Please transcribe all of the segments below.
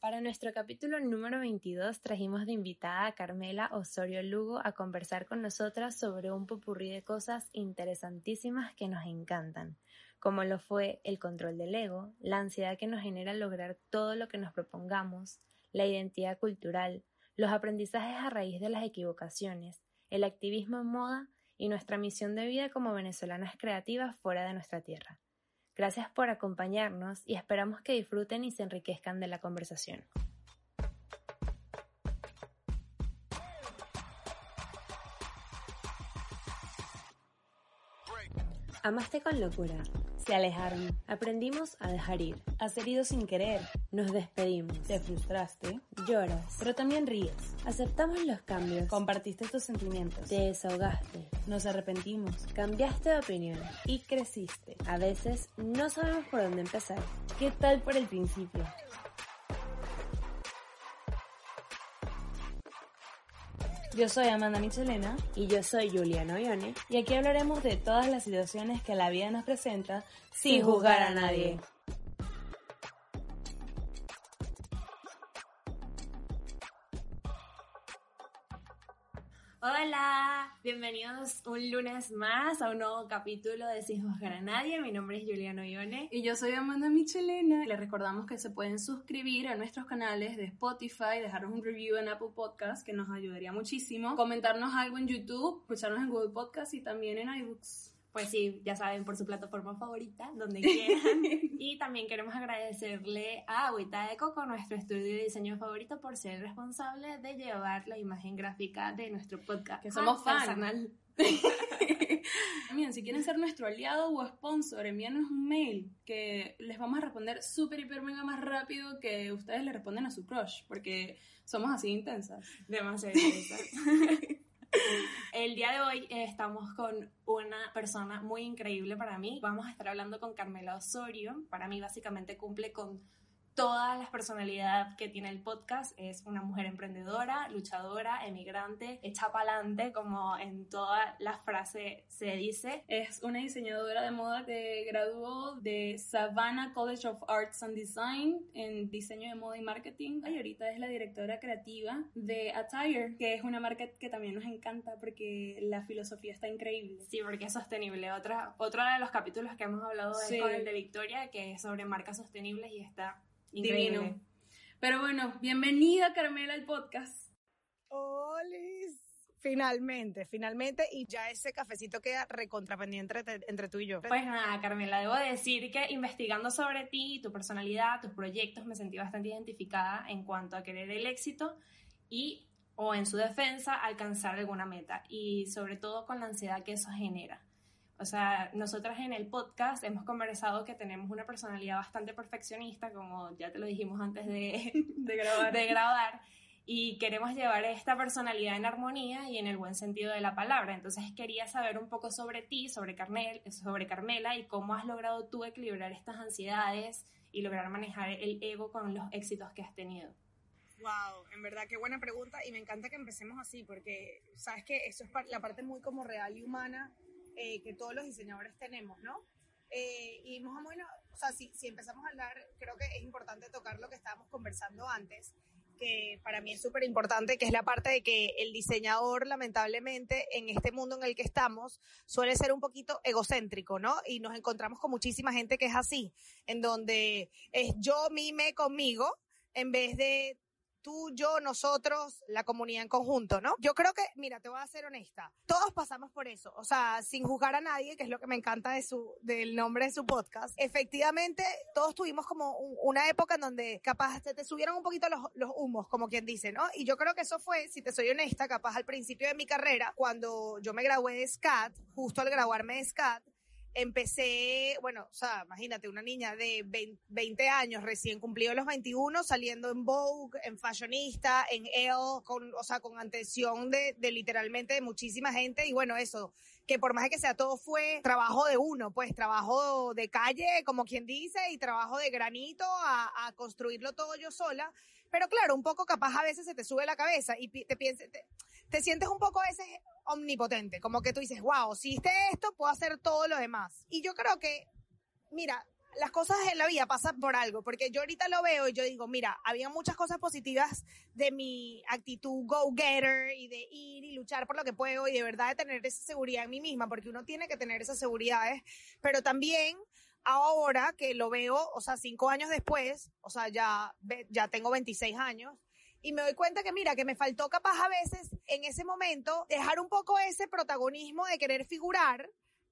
Para nuestro capítulo número 22 trajimos de invitada a Carmela Osorio Lugo a conversar con nosotras sobre un popurrí de cosas interesantísimas que nos encantan, como lo fue el control del ego, la ansiedad que nos genera lograr todo lo que nos propongamos, la identidad cultural, los aprendizajes a raíz de las equivocaciones, el activismo en moda y nuestra misión de vida como venezolanas creativas fuera de nuestra tierra. Gracias por acompañarnos y esperamos que disfruten y se enriquezcan de la conversación. Amaste con locura. Se alejaron. Aprendimos a dejar ir. Has herido sin querer. Nos despedimos. Te frustraste. Lloras, pero también ríes. Aceptamos los cambios. Compartiste tus sentimientos. Te desahogaste. Nos arrepentimos. Cambiaste de opinión. Y creciste. A veces no sabemos por dónde empezar. ¿Qué tal por el principio? Yo soy Amanda Michelena. Y yo soy Juliana Ollone y aquí hablaremos de todas las situaciones que la vida nos presenta sin juzgar a nadie. Hola, bienvenidos un lunes más a un nuevo capítulo de Sin Juzgar a Nadie. Mi nombre es Juliana Ione. Y yo soy Amanda Michelena. Les recordamos que se pueden suscribir a nuestros canales de Spotify, dejarnos un review en Apple Podcast, que nos ayudaría muchísimo. Comentarnos algo en YouTube, escucharnos en Google Podcast y también en iBooks pues sí, ya saben, por su plataforma favorita, donde quieran. y también queremos agradecerle a Agüita de Coco, nuestro estudio de diseño favorito, por ser responsable de llevar la imagen gráfica de nuestro podcast. Que somos fans. Miren, si quieren ser nuestro aliado o sponsor, envíanos un mail que les vamos a responder súper, hiper, mega más rápido que ustedes le responden a su crush, porque somos así intensas. Demasiado intensas. El día de hoy eh, estamos con una persona muy increíble para mí. Vamos a estar hablando con Carmela Osorio. Para mí básicamente cumple con todas las personalidades que tiene el podcast. Es una mujer emprendedora, luchadora, emigrante, hecha pa'lante, como en toda la frase se dice. Es una diseñadora de moda que graduó de Savannah College of Arts and Design en diseño de moda y marketing. Y ahorita es la directora creativa de Attire, que es una marca que también nos encanta porque la filosofía está increíble. Sí, porque es sostenible. Otra, otro de los capítulos que hemos hablado es con el de Victoria, que es sobre marcas sostenibles y está Divino. Pero bueno, bienvenida Carmela al podcast. Hola. Finalmente, finalmente, y ya ese cafecito queda recontrapendiente entre, entre tú y yo. Pues nada, Carmela, debo decir que investigando sobre ti, tu personalidad, tus proyectos, me sentí bastante identificada en cuanto a querer el éxito y, o en su defensa, alcanzar alguna meta, y sobre todo con la ansiedad que eso genera. O sea, nosotras en el podcast hemos conversado que tenemos una personalidad bastante perfeccionista, como ya te lo dijimos antes de, grabar. de grabar, y queremos llevar esta personalidad en armonía y en el buen sentido de la palabra. Entonces quería saber un poco sobre ti, sobre, Carmel, sobre Carmela y cómo has logrado tú equilibrar estas ansiedades y lograr manejar el ego con los éxitos que has tenido. Wow, en verdad qué buena pregunta y me encanta que empecemos así porque sabes que eso es la parte muy como real y humana eh, que todos los diseñadores tenemos, ¿no? Eh, y más o menos, o sea, si, si, empezamos a hablar, creo que es importante tocar lo que estábamos conversando antes, que para mí es súper importante, que es la parte de que el diseñador, lamentablemente, en este mundo en el que estamos, suele ser un poquito egocéntrico, ¿no? Y nos encontramos con muchísima gente que es así, en donde es yo, mime conmigo, en vez de tú, yo, nosotros, la comunidad en conjunto, ¿no? Yo creo que, mira, te voy a ser honesta, todos pasamos por eso, o sea, sin juzgar a nadie, que es lo que me encanta de su, del nombre de su podcast, efectivamente, todos tuvimos como una época en donde capaz te, te subieron un poquito los, los, humos, como quien dice, ¿no? Y yo creo que eso fue, si te soy honesta, capaz al principio de mi carrera, cuando yo me gradué de SCAT, justo al graduarme de SCAT, empecé, bueno, o sea, imagínate, una niña de 20 años, recién cumplido los 21, saliendo en Vogue, en Fashionista, en Elle, con, o sea, con atención de, de literalmente de muchísima gente. Y bueno, eso, que por más que sea todo fue trabajo de uno, pues trabajo de calle, como quien dice, y trabajo de granito a, a construirlo todo yo sola. Pero claro, un poco capaz a veces se te sube la cabeza y te piensas, te sientes un poco a veces omnipotente, como que tú dices, wow, si hiciste esto, puedo hacer todo lo demás. Y yo creo que, mira, las cosas en la vida pasan por algo, porque yo ahorita lo veo y yo digo, mira, había muchas cosas positivas de mi actitud go-getter y de ir y luchar por lo que puedo y de verdad de tener esa seguridad en mí misma, porque uno tiene que tener esas seguridades, pero también ahora que lo veo, o sea, cinco años después, o sea, ya, ya tengo 26 años, y me doy cuenta que mira, que me faltó capaz a veces en ese momento dejar un poco ese protagonismo de querer figurar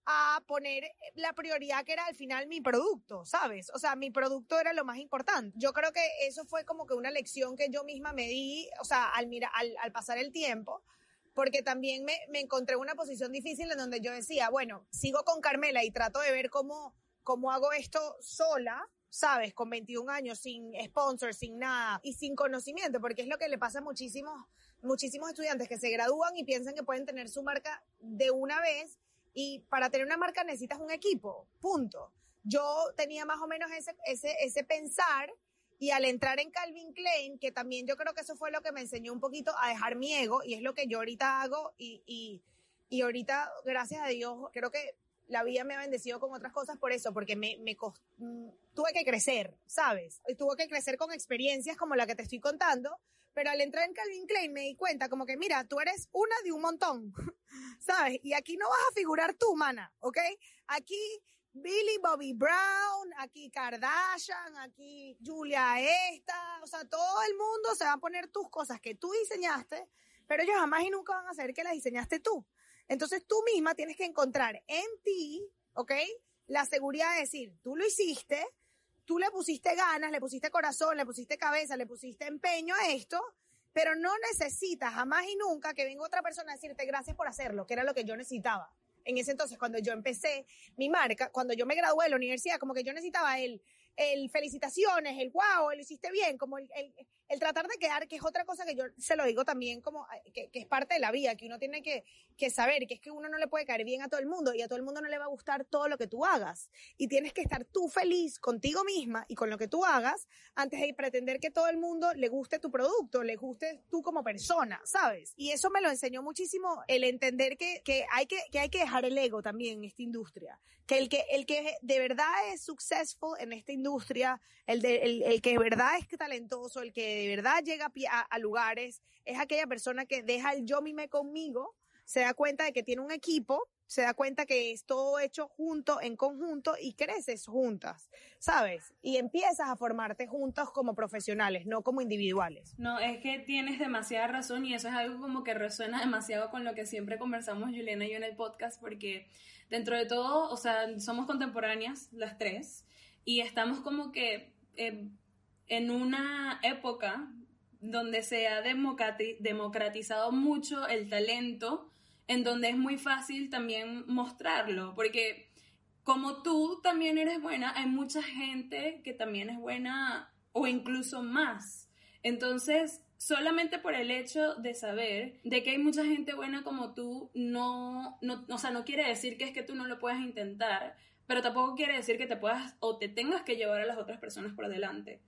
a poner la prioridad que era al final mi producto, ¿sabes? O sea, mi producto era lo más importante. Yo creo que eso fue como que una lección que yo misma me di, o sea, al, mira, al, al pasar el tiempo, porque también me, me encontré en una posición difícil en donde yo decía, bueno, sigo con Carmela y trato de ver cómo, cómo hago esto sola, ¿sabes? Con 21 años, sin sponsor, sin nada y sin conocimiento, porque es lo que le pasa a muchísimos, muchísimos estudiantes que se gradúan y piensan que pueden tener su marca de una vez y para tener una marca necesitas un equipo, punto. Yo tenía más o menos ese, ese, ese pensar y al entrar en Calvin Klein, que también yo creo que eso fue lo que me enseñó un poquito a dejar mi ego y es lo que yo ahorita hago y, y, y ahorita, gracias a Dios, creo que la vida me ha bendecido con otras cosas por eso, porque me, tuve que crecer, ¿sabes? Tuve que crecer con experiencias como la que te estoy contando, pero al entrar en Calvin Klein me di cuenta como que, mira, tú eres una de un montón, ¿sabes? Y aquí no vas a figurar tú, mana, ¿ok? Aquí Billy Bobby Brown, aquí Kardashian, aquí Julia esta, o sea, todo el mundo se va a poner tus cosas que tú diseñaste, pero ellos jamás y nunca van a hacer que las diseñaste tú. Entonces tú misma tienes que encontrar en ti, ¿ok? La seguridad de decir, tú lo hiciste, tú le pusiste ganas, le pusiste corazón, le pusiste cabeza, le pusiste empeño a esto, pero no necesitas jamás y nunca que venga otra persona a decirte gracias por hacerlo, que era lo que yo necesitaba. En ese entonces, cuando yo empecé mi marca, cuando yo me gradué de la universidad, como que yo necesitaba el, el felicitaciones, el wow, lo hiciste bien, como el, el tratar de quedar, que es otra cosa que yo se lo digo también como que, que, es parte de la vida, que uno tiene que, que saber, que es que uno no le puede caer bien a todo el mundo y a todo el mundo no le va a gustar todo lo que tú hagas. Y tienes que estar tú feliz contigo misma y con lo que tú hagas antes de pretender que todo el mundo le guste tu producto, le guste tú como persona, ¿sabes? Y eso me lo enseñó muchísimo el entender que, que, hay, que, que hay que dejar el ego también en esta industria. Que el que, el que de verdad es successful en esta industria, el, de, el, el que de verdad es talentoso, el que de verdad llega a, lugares, es aquella persona que deja el yo mime conmigo, se da cuenta de que tiene un equipo, se da cuenta que es todo hecho junto, en conjunto y creces juntas, ¿sabes? Y empiezas a formarte juntos como profesionales, no como individuales. No, es que tienes demasiada razón y eso es algo como que resuena demasiado con lo que siempre conversamos Juliana y yo en el podcast porque dentro de todo, o sea, somos contemporáneas las tres y estamos como que... Eh, en una época donde se ha democratizado mucho el talento, en donde es muy fácil también mostrarlo, porque como tú también eres buena, hay mucha gente que también es buena o incluso más. Entonces, solamente por el hecho de saber de que hay mucha gente buena como tú, no, no, o sea, no quiere decir que es que tú no lo puedas intentar, pero tampoco quiere decir que te puedas o te tengas que llevar a las otras personas por delante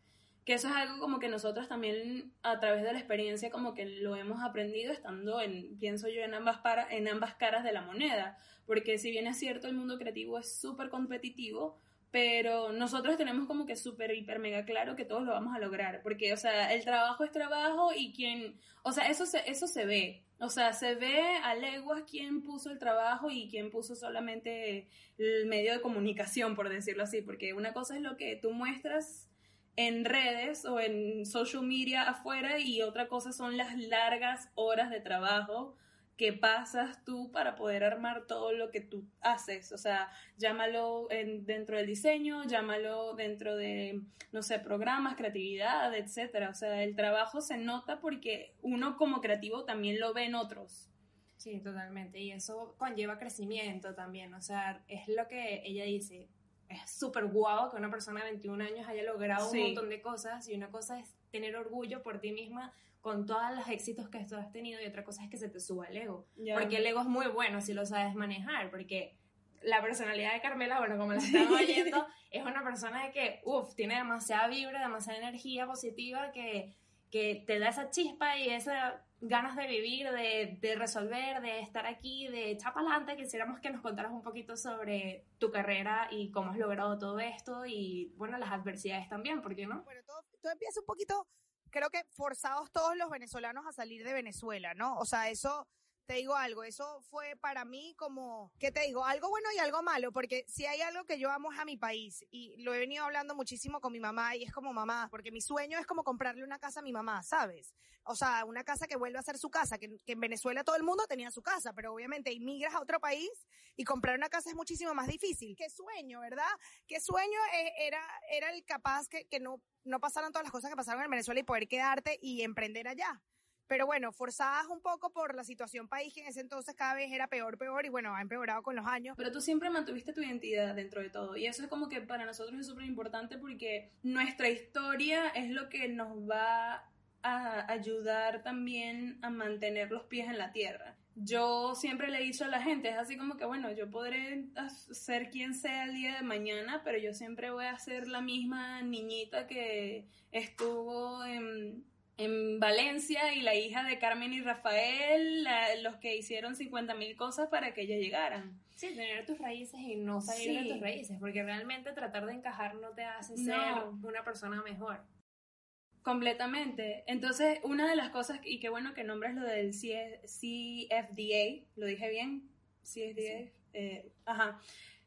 que eso es algo como que nosotros también a través de la experiencia como que lo hemos aprendido estando en, pienso yo, en ambas, para, en ambas caras de la moneda, porque si bien es cierto el mundo creativo es súper competitivo, pero nosotros tenemos como que súper, hiper, mega claro que todos lo vamos a lograr, porque, o sea, el trabajo es trabajo y quien, o sea, eso se, eso se ve, o sea, se ve a leguas quién puso el trabajo y quién puso solamente el medio de comunicación, por decirlo así, porque una cosa es lo que tú muestras en redes o en social media afuera y otra cosa son las largas horas de trabajo que pasas tú para poder armar todo lo que tú haces. O sea, llámalo en, dentro del diseño, llámalo dentro de, no sé, programas, creatividad, etcétera. O sea, el trabajo se nota porque uno como creativo también lo ve en otros. Sí, totalmente. Y eso conlleva crecimiento también. O sea, es lo que ella dice es súper guau que una persona de 21 años haya logrado un montón de cosas y una cosa es tener orgullo por ti misma con todos los éxitos que tú has tenido y otra cosa es que se te suba el ego. Porque el ego es muy bueno si lo sabes manejar, porque la personalidad de Carmela, bueno, como la estamos oyendo, es una persona de que, uff, tiene demasiada vibra, demasiada energía positiva que que te da esa chispa y esas ganas de vivir, de, de resolver, de estar aquí, de echar para adelante. Quisiéramos que nos contaras un poquito sobre tu carrera y cómo has logrado todo esto y, bueno, las adversidades también, ¿por qué no? Bueno, todo, todo empieza un poquito, creo que forzados todos los venezolanos a salir de Venezuela, ¿no? O sea, eso te digo algo, eso fue para mí como, ¿qué te digo? Algo bueno y algo malo, porque si hay algo que yo amo es a mi país y lo he venido hablando muchísimo con mi mamá y es como mamá, porque mi sueño es como comprarle una casa a mi mamá, ¿sabes? O sea, una casa que vuelva a ser su casa, que, en Venezuela todo el mundo tenía su casa, pero obviamente inmigras a otro país y comprar una casa es muchísimo más difícil. ¿Qué sueño, verdad? ¿Qué sueño eh, era, era el capaz que, que no, no pasaran todas las cosas que pasaron en Venezuela y poder quedarte y emprender allá? Pero bueno, forzadas un poco por la situación país que en ese entonces cada vez era peor, peor y bueno, ha empeorado con los años. Pero tú siempre mantuviste tu identidad dentro de todo y eso es como que para nosotros es súper importante porque nuestra historia es lo que nos va a ayudar también a mantener los pies en la tierra. Yo siempre le he a la gente, es así como que, bueno, yo podré ser quien sea el día de mañana, pero yo siempre voy a ser la misma niñita que estuvo en en Valencia y la hija de Carmen y Rafael, los que hicieron 50 mil cosas para que ellas llegaran. Sí, tener tus raíces y no salir de tus raíces, porque realmente tratar de encajar no te hace ser una persona mejor. Completamente. Entonces, una de las cosas, y qué bueno que nombres lo del CFDA, ¿lo dije bien? CFDA. Eh, ajá.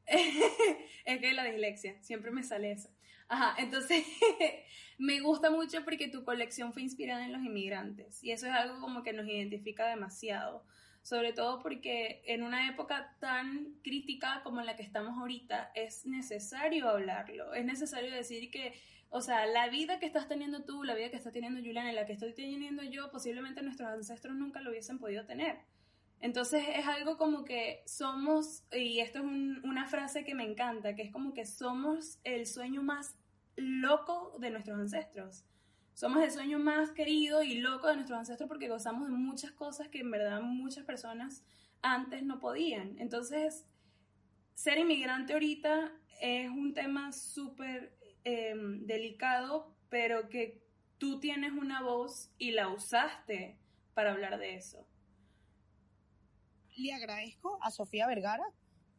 es que la dislexia, siempre me sale eso. Ajá, entonces me gusta mucho porque tu colección fue inspirada en los inmigrantes y eso es algo como que nos identifica demasiado, sobre todo porque en una época tan crítica como la que estamos ahorita es necesario hablarlo, es necesario decir que, o sea, la vida que estás teniendo tú, la vida que está teniendo Juliana la que estoy teniendo yo, posiblemente nuestros ancestros nunca lo hubiesen podido tener. Entonces es algo como que somos, y esto es una frase que me encanta, que es como que somos el sueño más loco de nuestros ancestros. Somos el sueño más querido y loco de nuestros ancestros porque gozamos de muchas cosas que en verdad muchas personas antes no podían. Entonces, ser inmigrante ahorita es un tema súper em, delicado, pero que tú tienes una voz y la usaste para hablar de eso. Le agradezco a Sofía Vergara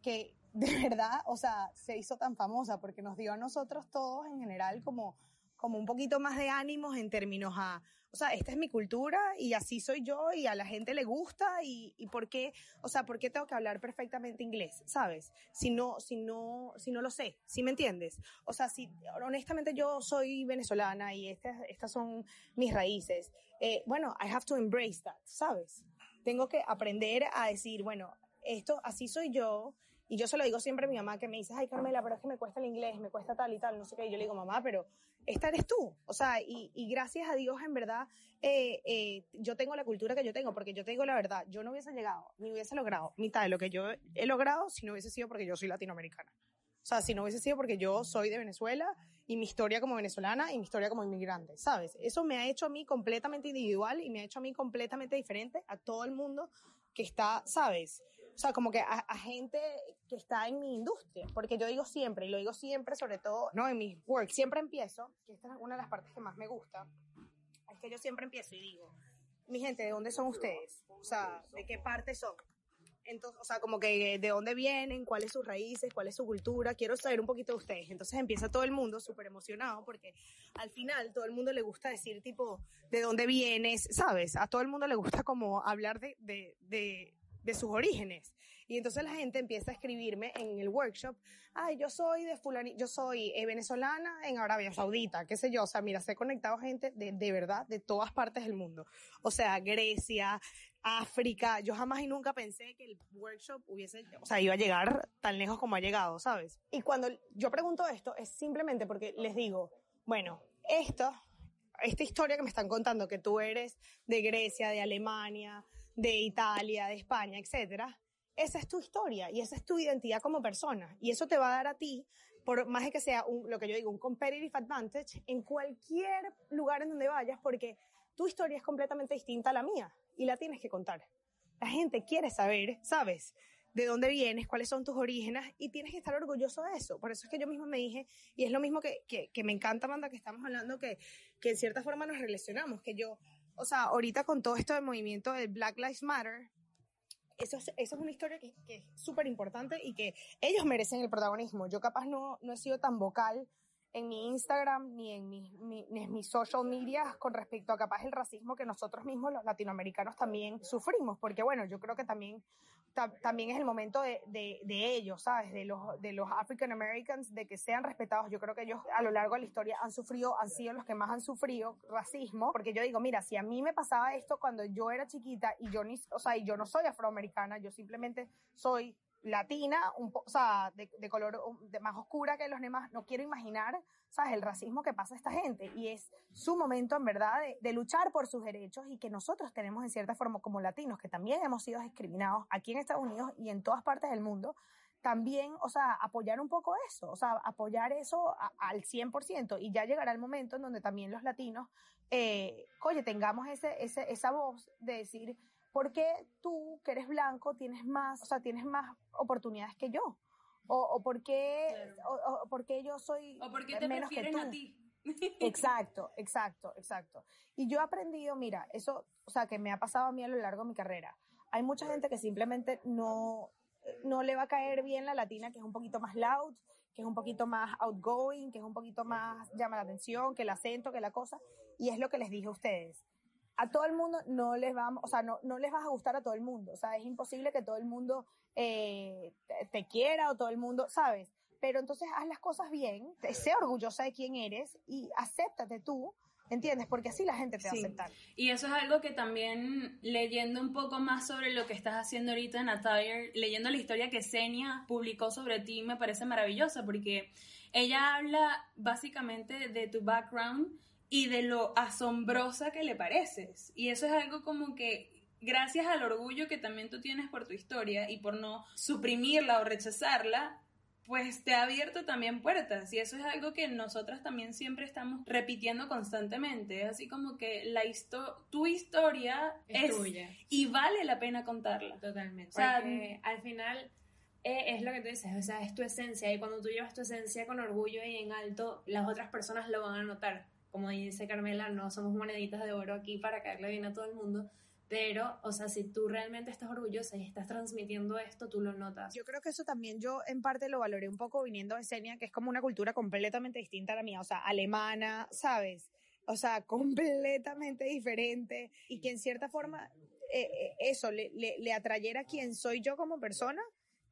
que de verdad, o sea, se hizo tan famosa porque nos dio a nosotros todos en general como, como un poquito más de ánimos en términos a, o sea, esta es mi cultura y así soy yo y a la gente le gusta y, y por qué, o sea, por qué tengo que hablar perfectamente inglés, ¿sabes? Si no, si no, si no lo sé, ¿sí me entiendes? O sea, si honestamente yo soy venezolana y estas, estas son mis raíces, eh, bueno, I have to embrace that, ¿sabes? Tengo que aprender a decir, bueno, esto, así soy yo, y yo se lo digo siempre a mi mamá que me dice, ay Carmela, pero es que me cuesta el inglés, me cuesta tal y tal, no sé qué. Y yo le digo, mamá, pero esta eres tú. O sea, y, y gracias a Dios, en verdad, eh, eh, yo tengo la cultura que yo tengo, porque yo te digo la verdad, yo no hubiese llegado, ni hubiese logrado mitad de lo que yo he logrado si no hubiese sido porque yo soy latinoamericana. O sea, si no hubiese sido porque yo soy de Venezuela y mi historia como venezolana y mi historia como inmigrante, ¿sabes? Eso me ha hecho a mí completamente individual y me ha hecho a mí completamente diferente a todo el mundo que está, ¿sabes? O sea, como que a, gente que está en mi industria, porque yo digo siempre, y lo digo siempre, sobre todo, no, en mi work, siempre empiezo, que esta es una de las partes que más me gusta, es que yo siempre empiezo y digo, mi gente, ¿de dónde son ustedes? O sea, ¿de qué parte son? Entonces, o sea, como que de dónde vienen, cuáles sus raíces, cuál es su cultura, quiero saber un poquito de ustedes. Entonces empieza todo el mundo súper emocionado porque al final todo el mundo le gusta decir tipo, ¿de dónde vienes? ¿Sabes? A todo el mundo le gusta como hablar de, de, de de sus orígenes. Y entonces la gente empieza a escribirme en el workshop, ay, yo soy de fulani, yo soy eh, venezolana en Arabia Saudita, qué sé yo, o sea, mira, se he conectado gente de, de verdad de todas partes del mundo. O sea, Grecia, África, yo jamás y nunca pensé que el workshop hubiese, o sea, iba a llegar tan lejos como ha llegado, ¿sabes? Y cuando yo pregunto esto es simplemente porque les digo, bueno, esto, esta historia que me están contando, que tú eres de Grecia, de Alemania, de Italia, de España, etcétera, esa es tu historia y esa es tu identidad como persona. Y eso te va a dar a ti, por más de que sea un, lo que yo digo, un competitive advantage en cualquier lugar en donde vayas, porque tu historia es completamente distinta a la mía y la tienes que contar. La gente quiere saber, ¿sabes? de dónde vienes, cuáles son tus orígenes y tienes que estar orgulloso de eso. Por eso es que yo mismo me dije, y es lo mismo que, que, que me encanta, Amanda, que estamos hablando, que, que en cierta forma nos relacionamos, que yo, o sea, ahorita con todo esto del movimiento del Black Lives Matter, eso es, eso es una historia que, es súper importante y que ellos merecen el protagonismo. Yo capaz no, no he sido tan vocal en mi Instagram ni en mis, mi, ni en mis social media con respecto a capaz el racismo que nosotros mismos los latinoamericanos también sufrimos, porque bueno, yo creo que también, ta, también es el momento de, de, de, ellos, ¿sabes? De los, de los African Americans, de que sean respetados. Yo creo que ellos a lo largo de la historia han sufrido, han sido los que más han sufrido racismo, porque yo digo, mira, si a mí me pasaba esto cuando yo era chiquita y yo ni, o sea, y yo no soy afroamericana, yo simplemente soy latina, un o sea, de, de color de más oscura que los demás, no quiero imaginar, ¿sabes? El racismo que pasa a esta gente. Y es su momento, en verdad, de, de, luchar por sus derechos y que nosotros tenemos, en cierta forma, como latinos, que también hemos sido discriminados aquí en Estados Unidos y en todas partes del mundo, también, o sea, apoyar un poco eso, o sea, apoyar eso a, al 100%. Y ya llegará el momento en donde también los latinos, eh, oye, tengamos ese, ese, esa voz de decir, ¿por qué tú, que eres blanco, tienes más, o sea, tienes más oportunidades que yo? O, o por qué, claro. o, o yo soy o por qué te menos que tú. a ti. exacto, exacto, exacto. Y yo he aprendido, mira, eso, o sea, que me ha pasado a mí a lo largo de mi carrera. Hay mucha gente que simplemente no, no le va a caer bien la latina, que es un poquito más loud, que es un poquito más outgoing, que es un poquito más llama la atención, que el acento, que la cosa. Y es lo que les dije a ustedes a todo el mundo no les va, o sea, no, no les vas a gustar a todo el mundo. O sea, es imposible que todo el mundo eh, te, te, quiera o todo el mundo, ¿sabes? Pero entonces haz las cosas bien, sé orgullosa de quién eres y acéptate tú. ¿Entiendes? Porque así la gente te va a aceptar. Y eso es algo que también, leyendo un poco más sobre lo que estás haciendo ahorita en Attire, leyendo la historia que Senia publicó sobre ti, me parece maravillosa porque ella habla básicamente de tu background y de lo asombrosa que le pareces. Y eso es algo como que gracias al orgullo que también tú tienes por tu historia y por no suprimirla o rechazarla, pues te ha abierto también puertas. Y eso es algo que nosotras también siempre estamos repitiendo constantemente. Así como que la histo tu historia es, es, tuya. Y vale la pena contarla. Totalmente. O sea, Porque al final eh, es lo que tú dices, o sea, es tu esencia. Y cuando tú llevas tu esencia con orgullo y en alto, las otras personas lo van a notar como dice Carmela, no somos moneditas de oro aquí para caerle bien a todo el mundo, pero, o sea, si tú realmente estás orgullosa y estás transmitiendo esto, tú lo notas. Yo creo que eso también yo en parte lo valoré un poco viniendo de Senia, que es como una cultura completamente distinta a la mía, o sea, alemana, ¿sabes? O sea, completamente diferente y que en cierta forma eh, eh, eso le, le, le atrayera a quien soy yo como persona,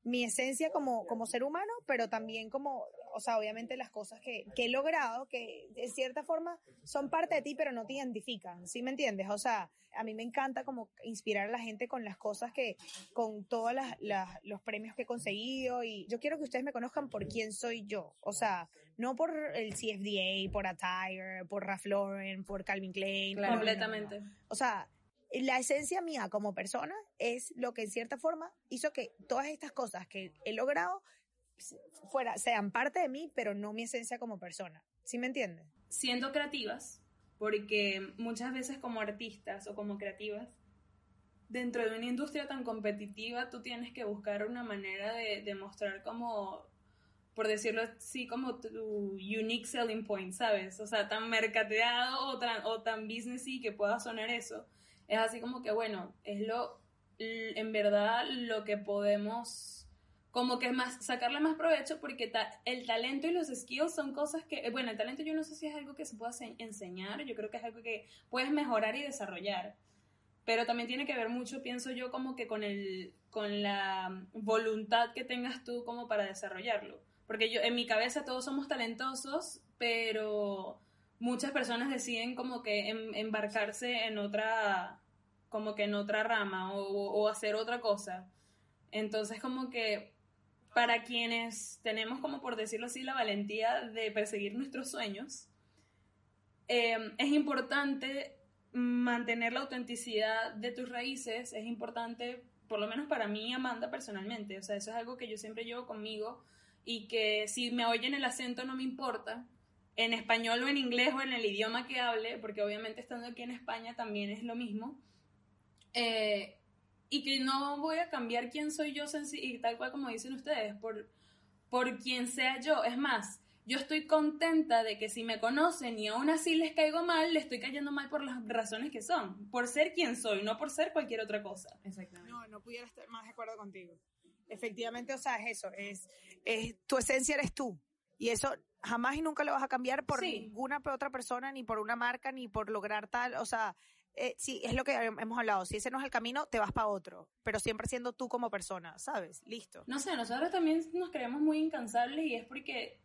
mi esencia como, como ser humano, pero también como, o sea, obviamente las cosas que, que, he logrado, que de cierta forma son parte de ti, pero no te identifican, ¿sí me entiendes? O sea, a mí me encanta como inspirar a la gente con las cosas que, con todos los premios que he conseguido y yo quiero que ustedes me conozcan por quién soy yo, o sea, no por el CFDA, por Attire, por Ralph Lauren, por Calvin Klein. Claro, completamente. O sea, la esencia mía como persona es lo que en cierta forma hizo que todas estas cosas que he logrado fuera, sean parte de mí, pero no mi esencia como persona. ¿Sí me entiendes? Siendo creativas, porque muchas veces como artistas o como creativas, dentro de una industria tan competitiva, tú tienes que buscar una manera de, de mostrar como, por decirlo así, como tu unique selling point, ¿sabes? O sea, tan mercadeado o tan, o tan businessy que pueda sonar eso es así como que, bueno, es lo, en verdad, lo que podemos, como que más, sacarle más provecho porque ta, el talento y los skills son cosas que, bueno, el talento yo no sé si es algo que se pueda enseñar, yo creo que es algo que puedes mejorar y desarrollar. Pero también tiene que ver mucho, pienso yo, como que con, el, con la voluntad que tengas tú como para desarrollarlo. Porque yo, en mi cabeza todos somos talentosos, pero muchas personas deciden como que em, embarcarse en otra, como que en otra rama o, o, hacer otra cosa. Entonces como que para quienes tenemos como por decirlo así la valentía de perseguir nuestros sueños, eh, es importante mantener la autenticidad de tus raíces, es importante, por lo menos para mí, Amanda, personalmente, o sea, eso es algo que yo siempre llevo conmigo y que si me oyen el acento no me importa, en español o en inglés o en el idioma que hable, porque obviamente estando aquí en España también es lo mismo, eh, y que no voy a cambiar quién soy yo y tal cual como dicen ustedes, por, por quien sea yo. Es más, yo estoy contenta de que si me conocen y aún así les caigo mal, le estoy cayendo mal por las razones que son, por ser quien soy, no por ser cualquier otra cosa. Exactamente. No, no pudiera estar más de acuerdo contigo. Efectivamente, o sea, es eso, es, es tu esencia eres tú. Y eso jamás y nunca lo vas a cambiar por ninguna otra persona, ni por una marca, ni por lograr tal, o sea, eh, sí, es lo que hemos hablado. Si ese no es el camino, te vas para otro. Pero siempre siendo tú como persona, ¿sabes? Listo. No sé, nosotros también nos creemos muy incansables y es porque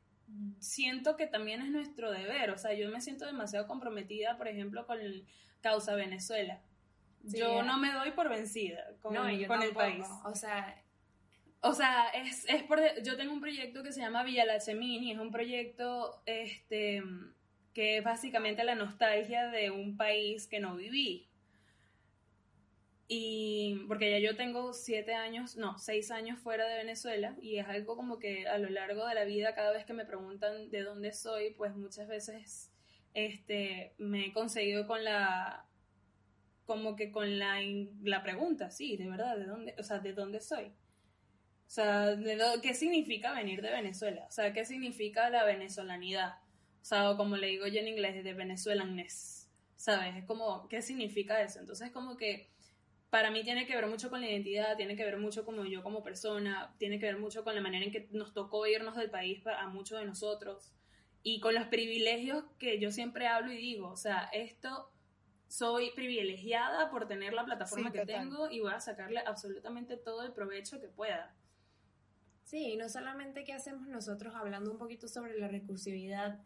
siento que también es nuestro deber. O sea, yo me siento demasiado comprometida, por ejemplo, con el causa Venezuela. yo no me doy por vencida con, con el país. O sea, o sea, es, es por, yo tengo un proyecto que se llama Villa La y es un proyecto este, que es básicamente la nostalgia de un país que no viví. Y porque ya yo tengo siete años, no, seis años fuera de Venezuela y es algo como que a lo largo de la vida, cada vez que me preguntan de dónde soy, pues muchas veces este, me he conseguido con la, como que con la, la pregunta, sí, de verdad, ¿de dónde, o sea, de dónde soy? O sea, ¿qué significa venir de Venezuela? O sea, ¿qué significa la venezolanidad? O sea, como le digo yo en inglés, de Venezuelanness, ¿sabes? Es como, ¿qué significa eso? Entonces, como que para mí tiene que ver mucho con la identidad, tiene que ver mucho como yo como persona, tiene que ver mucho con la manera en que nos tocó irnos del país a muchos de nosotros y con los privilegios que yo siempre hablo y digo, o sea, esto soy privilegiada por tener la plataforma que tengo y voy a sacarle absolutamente todo el provecho que pueda. Sí, y no solamente qué hacemos nosotros hablando un poquito sobre la recursividad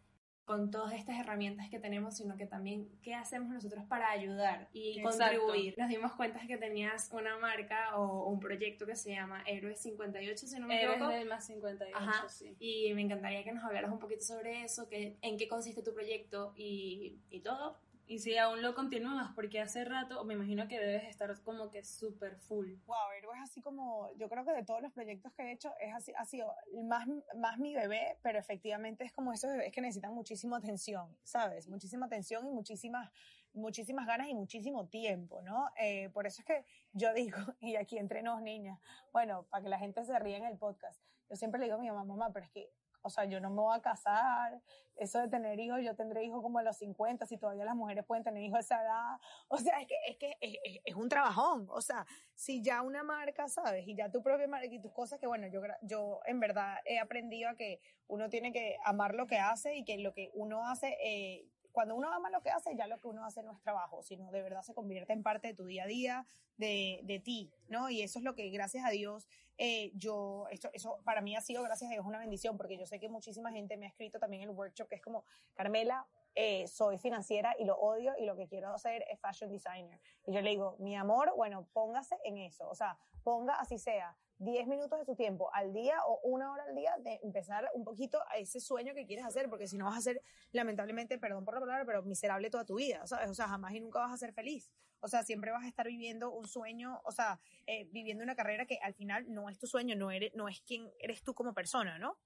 con todas estas herramientas que tenemos, sino que también qué hacemos nosotros para ayudar y contribuir. Nos dimos cuenta que tenías una marca o un proyecto que se llama Héroes 58, si no me equivoco. Héroes más 58, sí. Y me encantaría que nos hablaras un poquito sobre eso, que, en qué consiste tu proyecto y, y todo, y si aún lo continúas, porque hace rato me imagino que debes estar como que súper full. Wow, Héroes es así como, yo creo que de todos los proyectos que he hecho, es así, ha sido más, más mi bebé, pero efectivamente es como esos bebés que necesitan muchísima atención, ¿sabes? Muchísima atención y muchísimas, muchísimas ganas y muchísimo tiempo, ¿no? Eh, por eso es que yo digo, y aquí entre nos niñas, bueno, para que la gente se ríe en el podcast, yo siempre le digo a mi mamá, mamá, pero es que o sea, yo no me voy a casar, eso de tener hijos, yo tendré hijos como a los 50, si todavía las mujeres pueden tener hijos a esa edad, o sea, es que es, que es, es, un trabajón, o sea, si ya una marca, ¿sabes? Y ya tu propia marca y tus cosas que, bueno, yo, yo en verdad he aprendido a que uno tiene que amar lo que hace y que lo que uno hace, eh, cuando uno ama lo que hace, ya lo que uno hace no es trabajo, sino de verdad se convierte en parte de tu día a día, de, de ti, ¿no? Y eso es lo que, gracias a Dios, eh, yo, esto, eso para mí ha sido, gracias a Dios, una bendición, porque yo sé que muchísima gente me ha escrito también el workshop, que es como, Carmela, eh, soy financiera y lo odio y lo que quiero hacer es fashion designer. Y yo le digo, mi amor, bueno, póngase en eso, o sea, ponga así sea 10 minutos de su tiempo al día o una hora al día de empezar un poquito a ese sueño que quieres hacer, porque si no vas a ser, lamentablemente, perdón por la palabra, pero miserable toda tu vida, ¿sabes? O sea, jamás y nunca vas a ser feliz. O sea, siempre vas a estar viviendo un sueño, o sea, eh, viviendo una carrera que al final no es tu sueño, no, eres, no es quien eres tú como persona, ¿no?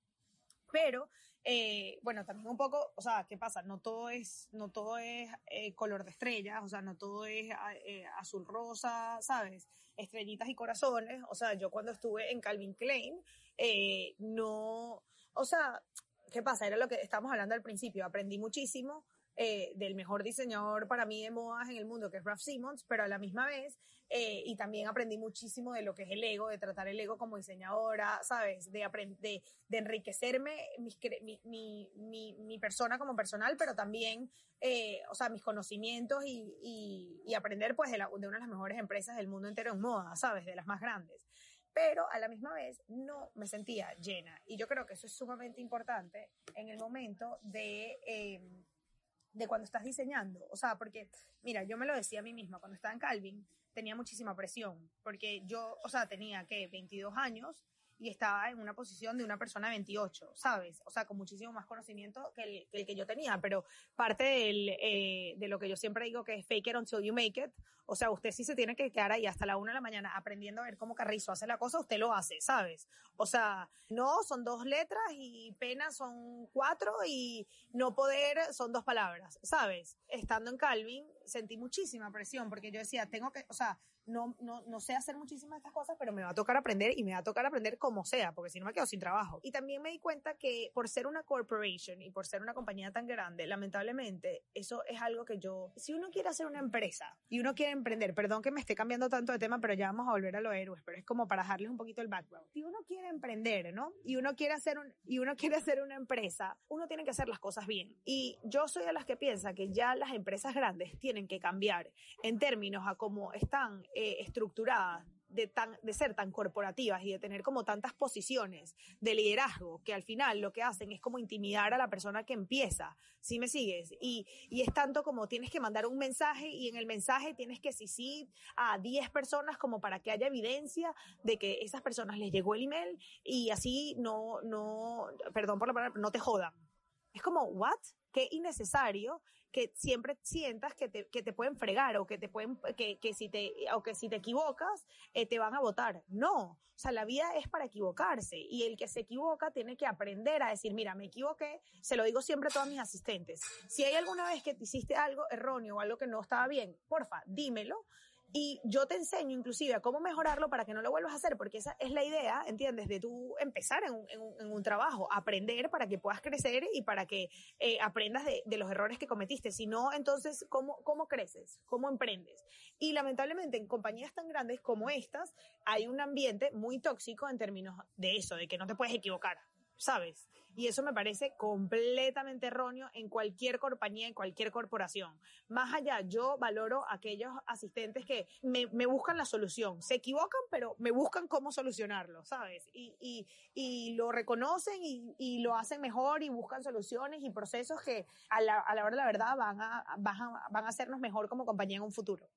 Pero, eh, bueno, también un poco, o sea, ¿qué pasa? No todo es, no todo es eh, color de estrellas, o sea, no todo es azul rosa, ¿sabes? Estrellitas y corazones. O sea, yo cuando estuve en Calvin Klein, no, o sea, ¿qué pasa? Era lo que estábamos hablando al principio. Aprendí muchísimo, eh, del mejor diseñador para mí de modas en el mundo, que es Ralph Simmons, pero a la misma vez, eh, y también aprendí muchísimo de lo que es el ego, de tratar el ego como diseñadora, ¿sabes? De, de, de enriquecerme mi, mi, mi, mi, persona como personal, pero también, eh, o sea, mis conocimientos y, y, y aprender pues de, la, de una de las mejores empresas del mundo entero en moda, ¿sabes? De las más grandes pero a la misma vez no me sentía llena. Y yo creo que eso es sumamente importante en el momento de, de cuando estás diseñando. O sea, porque, mira, yo me lo decía a mí misma, cuando estaba en Calvin, tenía muchísima presión, porque yo, o sea, tenía que 22 años y estaba en una posición de una persona de 28, ¿sabes? O sea, con muchísimo más conocimiento que el que, yo tenía, pero parte eh, de lo que yo siempre digo que es fake it until you make it, o sea, usted sí se tiene que quedar ahí hasta la una de la mañana aprendiendo a ver cómo Carrizo hace la cosa, usted lo hace, ¿sabes? O sea, no, son dos letras y pena son cuatro y no poder son dos palabras, ¿sabes? Estando en Calvin sentí muchísima presión porque yo decía, tengo que, o sea, no, no, no sé hacer muchísimas de estas cosas, pero me va a tocar aprender y me va a tocar aprender como sea, porque si no me quedo sin trabajo. Y también me di cuenta que por ser una corporation y por ser una compañía tan grande, lamentablemente, eso es algo que yo, si uno quiere hacer una empresa y uno quiere emprender, perdón que me esté cambiando tanto de tema, pero ya vamos a volver a los héroes, pero es como para dejarles un poquito el background. Si uno quiere emprender, ¿no? Y uno quiere hacer un, y uno quiere hacer una empresa, uno tiene que hacer las cosas bien. Y yo soy de las que piensa que ya las empresas grandes tienen que cambiar en términos a cómo están eh, estructuradas de, tan, de ser tan corporativas y de tener como tantas posiciones de liderazgo que al final lo que hacen es como intimidar a la persona que empieza, ¿sí me sigues? Y, y es tanto como tienes que mandar un mensaje y en el mensaje tienes que sí, sí a 10 personas como para que haya evidencia de que esas personas les llegó el email y así no, no, perdón por la palabra, no te jodan. Es como, ¿what? Qué innecesario que siempre sientas que te, que te pueden fregar o que te pueden, que, que si te, o que si te equivocas, eh, te van a votar. No. O sea, la vida es para equivocarse y el que se equivoca tiene que aprender a decir, mira, me equivoqué, se lo digo siempre a todos mis asistentes. Si hay alguna vez que te hiciste algo erróneo o algo que no estaba bien, porfa, dímelo y yo te enseño inclusive a cómo mejorarlo para que no lo vuelvas a hacer, porque esa es la idea, ¿entiendes? De tú empezar en un, en trabajo, aprender para que puedas crecer y para que eh, aprendas de, de, los errores que cometiste. Si no, entonces, ¿cómo, ¿cómo creces? ¿Cómo emprendes? Y lamentablemente en compañías tan grandes como estas hay un ambiente muy tóxico en términos de eso, de que no te puedes equivocar. ¿sabes? Y eso me parece completamente erróneo en cualquier compañía, en cualquier corporación. Más allá, yo valoro a aquellos asistentes que me, me, buscan la solución. Se equivocan, pero me buscan cómo solucionarlo, ¿sabes? Y, y, y lo reconocen y, y, lo hacen mejor y buscan soluciones y procesos que a la, a la hora de la verdad van a, van, a, van a hacernos mejor como compañía en un futuro.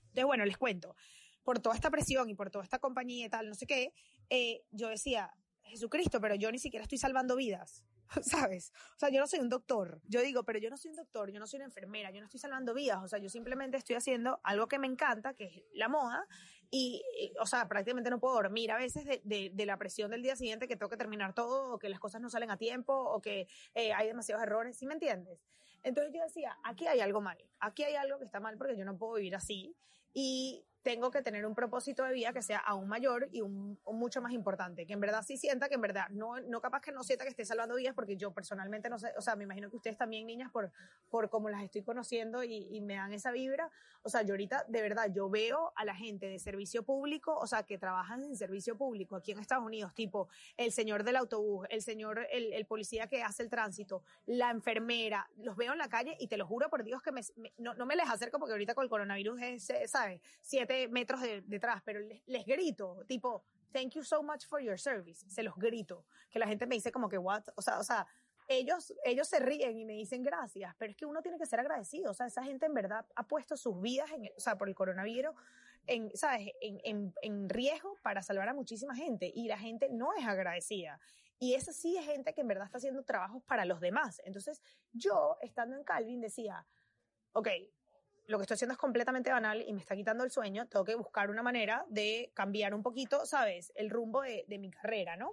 Entonces, bueno, les cuento. Por toda esta presión y por toda esta compañía y tal, no sé qué, eh, yo decía, Jesucristo, pero yo ni siquiera estoy salvando vidas. ¿Sabes? O sea, yo no soy un doctor. Yo digo, pero yo no soy un doctor, yo no soy una enfermera, yo no estoy salvando vidas. O sea, yo simplemente estoy haciendo algo que me encanta, que es la moda. Y, o sea, prácticamente no puedo dormir a veces de, la presión del día siguiente que tengo que terminar todo, o que las cosas no salen a tiempo, o que eh, hay demasiados errores. ¿Sí me entiendes? Entonces yo decía, aquí hay algo mal. Aquí hay algo que está mal porque yo no puedo vivir así. Y tengo que tener un propósito de vida que sea aún mayor y un, un, mucho más importante, que en verdad sí sienta que en verdad, no, no capaz que no sienta que esté salvando vidas, porque yo personalmente no sé, o sea, me imagino que ustedes también, niñas, por, por cómo las estoy conociendo y, y me dan esa vibra, o sea, yo ahorita, de verdad, yo veo a la gente de servicio público, o sea, que trabajan en servicio público aquí en Estados Unidos, tipo el señor del autobús, el señor, el, el policía que hace el tránsito, la enfermera, los veo en la calle y te lo juro por Dios que me, me, no, no me les acerco porque ahorita con el coronavirus es, ¿sabes? Siete metros de, detrás, pero les, les, grito, tipo, thank you so much for your service. Se los grito. Que la gente me dice como que, what? O sea, o sea, ellos, ellos se ríen y me dicen gracias, pero es que uno tiene que ser agradecido. O sea, esa gente en verdad ha puesto sus vidas, en, o sea, por el coronavirus, en, ¿sabes? En, en, en riesgo para salvar a muchísima gente y la gente no es agradecida. Y esa sí es gente que en verdad está haciendo trabajos para los demás. Entonces, yo, estando en Calvin, decía, ok, lo que estoy haciendo es completamente banal y me está quitando el sueño, tengo que buscar una manera de cambiar un poquito, ¿sabes? El rumbo de, de mi carrera, ¿no?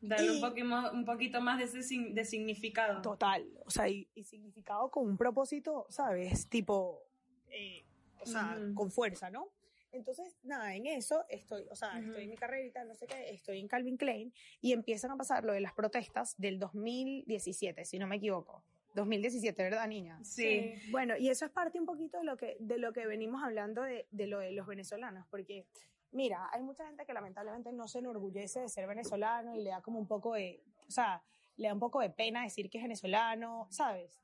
Darle y, un, poquito, un poquito más de, ese, de significado. Total, o sea, y, y, significado con un propósito, ¿sabes? Tipo, eh, o sea, uh -huh. con fuerza, ¿no? Entonces, nada, en eso estoy, o sea, uh -huh. estoy en mi carrera y tal, no sé qué, estoy en Calvin Klein y empiezan a pasar lo de las protestas del 2017, si no me equivoco. 2017, ¿verdad, niña? Sí. sí. Bueno, y eso es parte un poquito de lo que, de lo que venimos hablando de, de lo de los venezolanos, porque, mira, hay mucha gente que lamentablemente no se enorgullece de ser venezolano y le da como un poco de, o sea, le da un poco de pena decir que es venezolano, ¿sabes?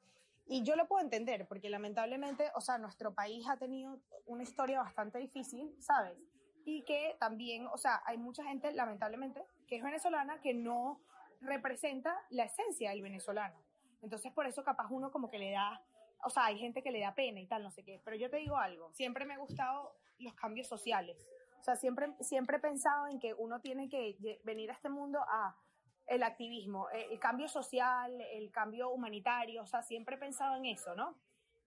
Y yo lo puedo entender, porque lamentablemente, o sea, nuestro país ha tenido una historia bastante difícil, ¿sabes? Y que también, o sea, hay mucha gente, lamentablemente, que es venezolana que no representa la esencia del venezolano. Entonces, por eso capaz uno como que le da, o sea, hay gente que le da pena y tal, no sé qué. Pero yo te digo algo, siempre me han gustado los cambios sociales. O sea, siempre, siempre he pensado en que uno tiene que venir a este mundo a el activismo, el cambio social, el cambio humanitario, o sea, siempre he pensado en eso, ¿no?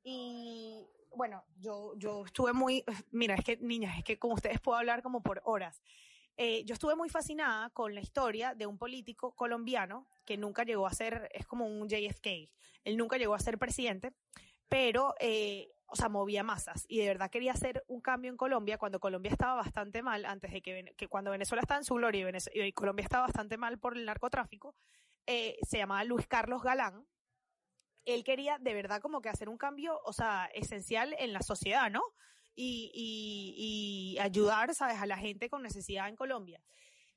Y bueno, yo, yo estuve muy, mira, es que niñas, es que con ustedes puedo hablar como por horas. Eh, yo estuve muy fascinada con la historia de un político colombiano que nunca llegó a ser, es como un JFK, él nunca llegó a ser presidente, pero eh, o sea, movía masas y de verdad quería hacer un cambio en Colombia cuando Colombia estaba bastante mal, antes de que, que cuando Venezuela estaba en su gloria y, Colombia estaba bastante mal por el narcotráfico, eh, se llamaba Luis Carlos Galán. Él quería de verdad como que hacer un cambio, o sea, esencial en la sociedad, ¿no? Y, ayudar, ¿sabes?, a la gente con necesidad en Colombia.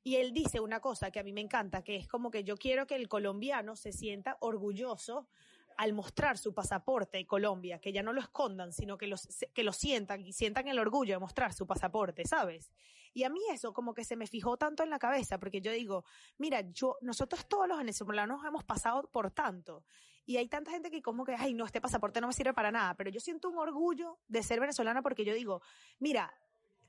Y él dice una cosa que a mí me encanta, que es como que yo quiero que el colombiano se sienta orgulloso al mostrar su pasaporte en Colombia, que ya no lo escondan, sino que, los, que lo sientan y sientan el orgullo de mostrar su pasaporte, ¿sabes? Y a mí eso como que se me fijó tanto en la cabeza, porque yo digo, mira, yo, nosotros todos los venezolanos hemos pasado por tanto. Y hay tanta gente que como que, ay, no, este pasaporte no me sirve para nada, pero yo siento un orgullo de ser venezolana porque yo digo, mira,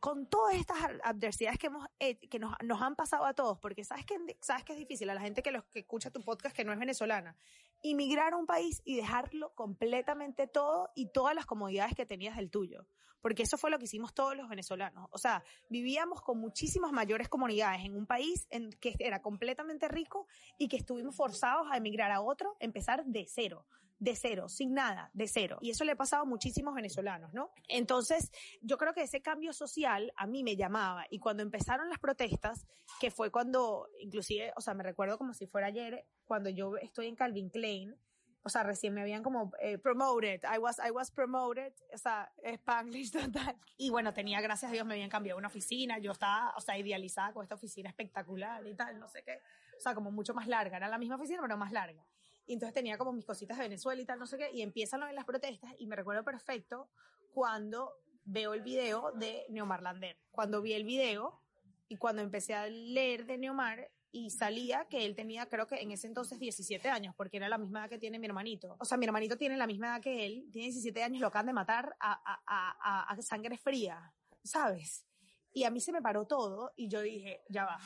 con todas estas adversidades que hemos que nos, nos, han pasado a todos, porque sabes que sabes que es difícil a la gente que los que escucha tu podcast que no es venezolana, inmigrar a un país y dejarlo completamente todo y todas las comodidades que tenías del tuyo, porque eso fue lo que hicimos todos los venezolanos, o sea, vivíamos con muchísimas mayores comunidades en un país que era completamente rico y que estuvimos forzados a emigrar a otro, empezar de cero de cero, sin nada, de cero. Y eso le ha pasado a muchísimos venezolanos, ¿no? Entonces, yo creo que ese cambio social a mí me llamaba. Y cuando empezaron las protestas, que fue cuando, inclusive, o sea, me recuerdo como si fuera ayer, cuando yo estoy en Calvin Klein, o sea, recién me habían como eh, promoted, I was, I was promoted, o sea, Spanglish total. Y bueno, tenía, gracias a Dios, me habían cambiado una oficina, yo estaba, o sea, idealizada con esta oficina espectacular y tal, no sé qué, o sea, como mucho más larga, era la misma oficina, pero más larga. Y entonces tenía como mis cositas de Venezuela y tal, no sé qué, y empiezan las protestas y me recuerdo perfecto cuando veo el video de Neomar Lander. Cuando vi el video y cuando empecé a leer de Neomar y salía que él tenía, creo que en ese entonces 17 años, porque era la misma edad que tiene mi hermanito. O sea, mi hermanito tiene la misma edad que él, tiene 17 años, lo acaban de matar a, a, a, a sangre fría, ¿sabes? Y a mí se me paró todo y yo dije, ya va,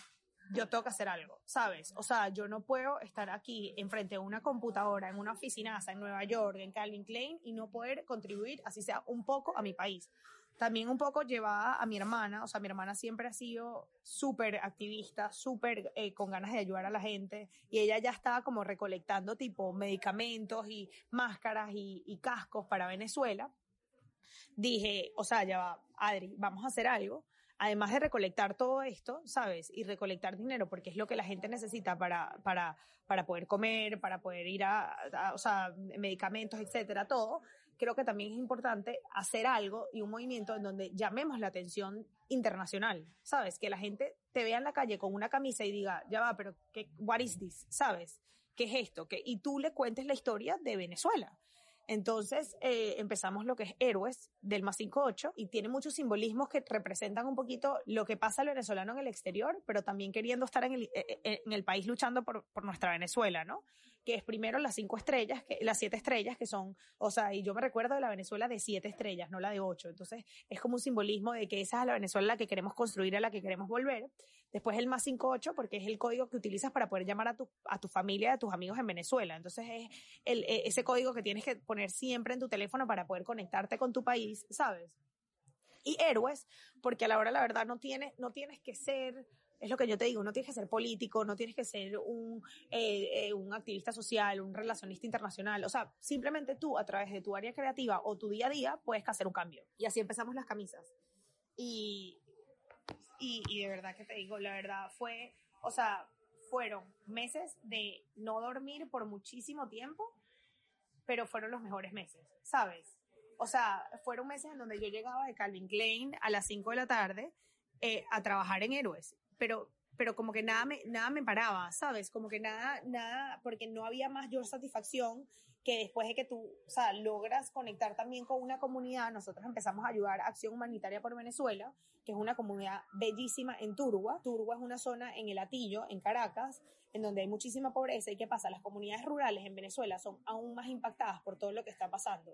yo tengo que hacer algo, ¿sabes? O sea, yo no puedo estar aquí enfrente de una computadora, en una oficinaza en Nueva York, en Calvin Klein, y no poder contribuir, así sea un poco, a mi país. También un poco llevada a mi hermana, o sea, mi hermana siempre ha sido súper activista, súper eh, con ganas de ayudar a la gente, y ella ya estaba como recolectando tipo medicamentos y máscaras y, y cascos para Venezuela. Dije, o sea, ya va, Adri, vamos a hacer algo además de recolectar todo esto, ¿sabes? Y recolectar dinero, porque es lo que la gente necesita para, para, para poder comer, para poder ir a, o sea, medicamentos, etcétera, todo. Creo que también es importante hacer algo y un movimiento en donde llamemos la atención internacional, ¿sabes? Que la gente te vea en la calle con una camisa y diga, ya va, pero ¿qué, what is? ¿Sabes? ¿Qué es esto? Que, y tú le cuentes la historia de Venezuela. Entonces eh, empezamos lo que es Héroes del más 58 y tiene muchos simbolismos que representan un poquito lo que pasa al venezolano en el exterior, pero también queriendo estar en el, eh, eh, en el país luchando por, por nuestra Venezuela, ¿no? Que es primero las cinco estrellas, que, las siete estrellas que son, o sea, y yo me recuerdo de la Venezuela de siete estrellas, no la de ocho. Entonces es como un simbolismo de que esa es la Venezuela la que queremos construir, a la que queremos volver. Después el más 58 porque es el código que utilizas para poder llamar a tu, a tu familia, a tus amigos en Venezuela. Entonces es el, e, ese código que tienes que poner siempre en tu teléfono para poder conectarte con tu país, ¿sabes? Y héroes, porque a la hora la verdad no tienes, no tienes que ser es lo que yo te digo, no tienes que ser político, no tienes que ser un, eh, eh, un activista social, un relacionista internacional, o sea, simplemente tú a través de tu área creativa o tu día a día puedes hacer un cambio. Y así empezamos las camisas. Y, y, y de verdad que te digo, la verdad fue, o sea, fueron meses de no dormir por muchísimo tiempo, pero fueron los mejores meses, ¿sabes? O sea, fueron meses en donde yo llegaba de Calvin Klein a las 5 de la tarde eh, a trabajar en Héroes pero, pero como que nada me, nada me paraba, ¿sabes? Como que nada, nada, porque no había mayor satisfacción que después de que tú, o sea, logras conectar también con una comunidad, nosotros empezamos a ayudar a Acción Humanitaria por Venezuela, que es una comunidad bellísima en Turgua. Turgua es una zona en el Atillo, en Caracas, en donde hay muchísima pobreza. ¿Y qué pasa? Las comunidades rurales en Venezuela son aún más impactadas por todo lo que está pasando.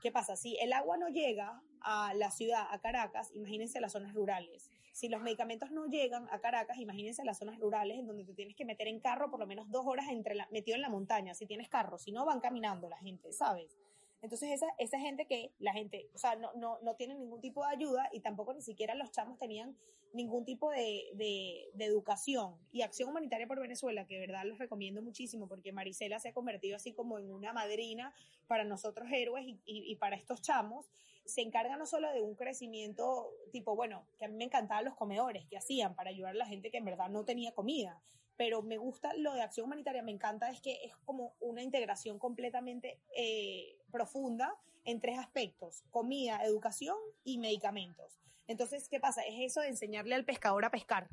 ¿Qué pasa? Si el agua no llega a la ciudad, a Caracas, imagínense las zonas rurales. Si los medicamentos no llegan a Caracas, imagínense las zonas rurales en donde te tienes que meter en carro por lo menos dos horas metido en la montaña, si tienes carro, si no van caminando la gente, ¿sabes? Entonces esa, esa gente que la gente, o sea, no, no, no tiene ningún tipo de ayuda y tampoco ni siquiera los chamos tenían ningún tipo de, de, educación. Y Acción Humanitaria por Venezuela, que de verdad les recomiendo muchísimo porque Marisela se ha convertido así como en una madrina para nosotros héroes y, y, y para estos chamos, se encarga no solo de un crecimiento tipo, bueno, que a mí me encantaban los comedores que hacían para ayudar a la gente que en verdad no tenía comida, pero me gusta lo de acción humanitaria, me encanta es que es como una integración completamente eh, profunda en tres aspectos, comida, educación y medicamentos. Entonces, ¿qué pasa? Es eso de enseñarle al pescador a pescar,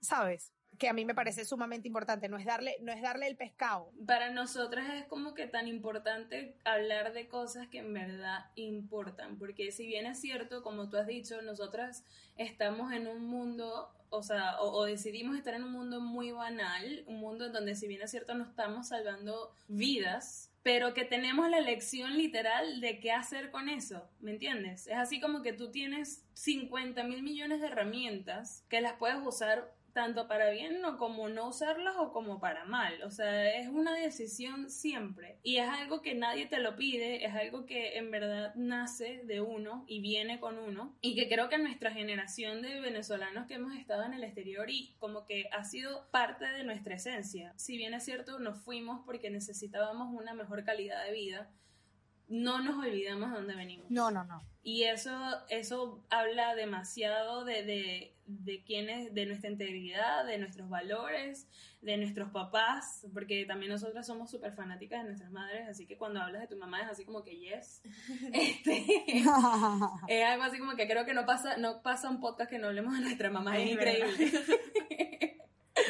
¿sabes? que a mí me parece sumamente importante, no es darle, no es darle el pescado. Para nosotras es como que tan importante hablar de cosas que en verdad importan, porque si bien es cierto, como tú has dicho, nosotras estamos en un mundo, o sea, o, o decidimos estar en un mundo muy banal, un mundo en donde si bien es cierto no estamos salvando vidas, pero que tenemos la lección literal de qué hacer con eso, ¿me entiendes? Es así como que tú tienes 50 mil millones de herramientas que las puedes usar tanto para bien o como no usarlas o como para mal. O sea, es una decisión siempre. Y es algo que nadie te lo pide, es algo que en verdad nace de uno y viene con uno. Y que creo que nuestra generación de venezolanos que hemos estado en el exterior y como que ha sido parte de nuestra esencia. Si bien es cierto, nos fuimos porque necesitábamos una mejor calidad de vida no nos olvidamos de dónde venimos. No, no, no. Y eso, eso habla demasiado de, de, de quiénes, de nuestra integridad, de nuestros valores, de nuestros papás, porque también nosotras somos súper fanáticas de nuestras madres, así que cuando hablas de tu mamá es así como que yes. Este, es algo así como que creo que no pasa, no pasa un podcast que no hablemos de nuestra mamá, es, es increíble.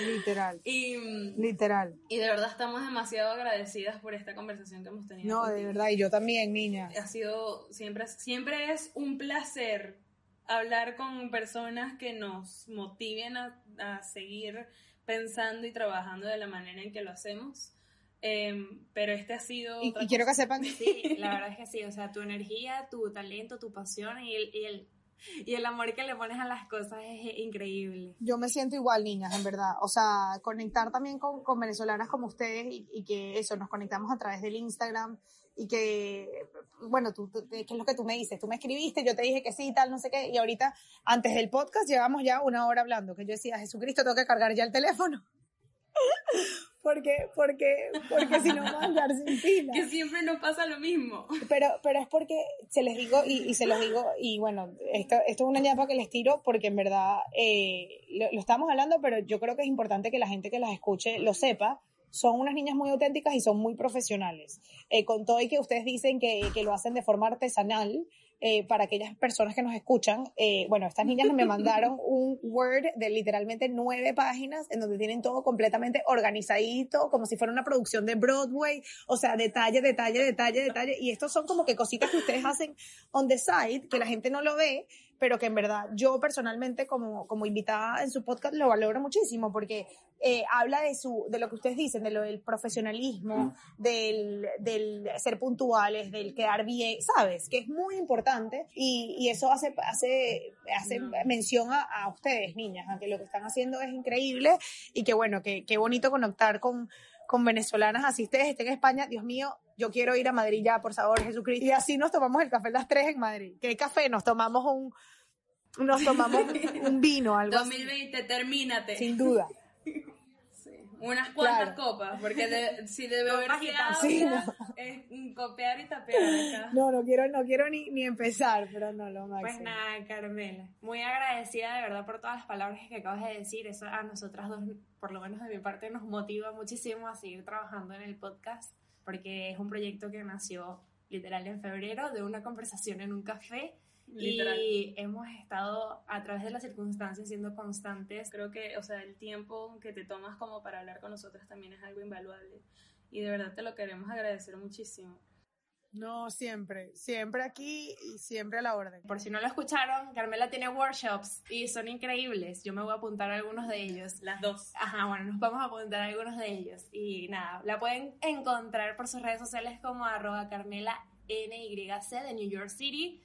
Literal. Y, Literal. Y de verdad estamos demasiado agradecidas por esta conversación que hemos tenido. No, contigo. de verdad, y yo también, niña. Ha sido, siempre, siempre es un placer hablar con personas que nos motiven a, a seguir pensando y trabajando de la manera en que lo hacemos. Eh, pero este ha sido... Y, y quiero que sepan sí, la verdad es que sí, o sea, tu energía, tu talento, tu pasión y el, y el y el amor que le pones a las cosas es increíble. Yo me siento igual, niñas, en verdad. O sea, conectar también con, con venezolanas como ustedes y, y, que eso, nos conectamos a través del Instagram y que, bueno, tú, tú, ¿qué es lo que tú me dices? Tú me escribiste, yo te dije que sí, tal, no sé qué, y ahorita, antes del podcast, llevamos ya una hora hablando, que yo decía, Jesucristo, tengo que cargar ya el teléfono. porque, porque, porque si no van a andar sin pila. Que siempre nos pasa lo mismo. Pero, pero es porque se les digo, y, y se los digo, y bueno, esto, esto es una ñapa que les tiro porque en verdad eh, lo, lo estamos hablando, pero yo creo que es importante que la gente que las escuche lo sepa. Son unas niñas muy auténticas y son muy profesionales. Eh, con todo y que ustedes dicen que, que lo hacen de forma artesanal, eh, para aquellas personas que nos escuchan, eh, bueno, estas niñas me mandaron un Word de literalmente nueve páginas en donde tienen todo completamente organizadito, como si fuera una producción de Broadway, o sea, detalle, detalle, detalle, detalle, y estos son como que cositas que ustedes hacen on the side, que la gente no lo ve, pero que en verdad yo personalmente como, como invitada en su podcast lo valoro muchísimo porque eh, habla de, su, de lo que ustedes dicen, de lo del profesionalismo, del, del ser puntuales, del quedar bien, ¿sabes? Que es muy importante y, y eso hace, hace, hace no. mención a, a, ustedes, niñas, a que lo que están haciendo es increíble y que bueno, que, que bonito conectar con, con venezolanas, así ustedes estén en España, Dios mío, yo quiero ir a Madrid ya, por favor, Jesucristo. Y así nos tomamos el café las tres en Madrid. ¿Qué café? Nos tomamos un, nos tomamos un vino, algo 2020, así. termínate. Sin duda. Sí. Unas cuantas claro. copas, porque de, si de beber que sí, no. es copiar y tapear acá. No, no quiero, no quiero ni, ni empezar, pero no, lo máximo. Pues nada, Carmela, muy agradecida de verdad por todas las palabras que acabas de decir. Eso a nosotras dos, por lo menos de mi parte, nos motiva muchísimo a seguir trabajando en el podcast, porque es un proyecto que nació literal en febrero de una conversación en un café Literal. Y hemos estado a través de las circunstancias siendo constantes. Creo que, o sea, el tiempo que te tomas como para hablar con nosotros también es algo invaluable. Y de verdad te lo queremos agradecer muchísimo. No, siempre, siempre aquí y siempre a la orden. Por si no lo escucharon, Carmela tiene workshops y son increíbles. Yo me voy a apuntar a algunos de ellos. Las dos. Ajá, bueno, nos vamos a apuntar a algunos de ellos. Y nada, la pueden encontrar por sus redes sociales como arroba carmela NYC de New York City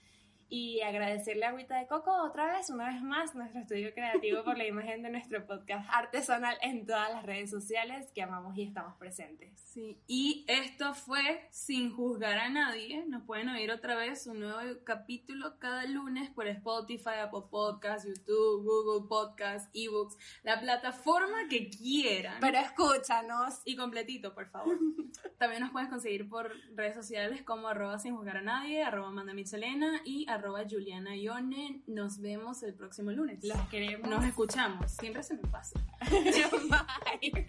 Y agradecerle a Agüita de Coco otra vez, una vez más, nuestro estudio creativo por la imagen de nuestro podcast artesanal en todas las redes sociales que amamos y estamos presentes. Sí, y esto fue Sin Juzgar a Nadie. Nos pueden oír otra vez un nuevo capítulo cada lunes por Spotify, Apple Podcasts, YouTube, Google Podcasts, eBooks, la plataforma que quieran. Pero escúchanos. Y completito, por favor. También nos puedes conseguir por redes sociales como arroba sin juzgar a nadie, arroba Amanda Michelena y arroba Juliana Ione. Nos vemos el próximo lunes. Los queremos. Nos escuchamos. Siempre se me pasa. Bye.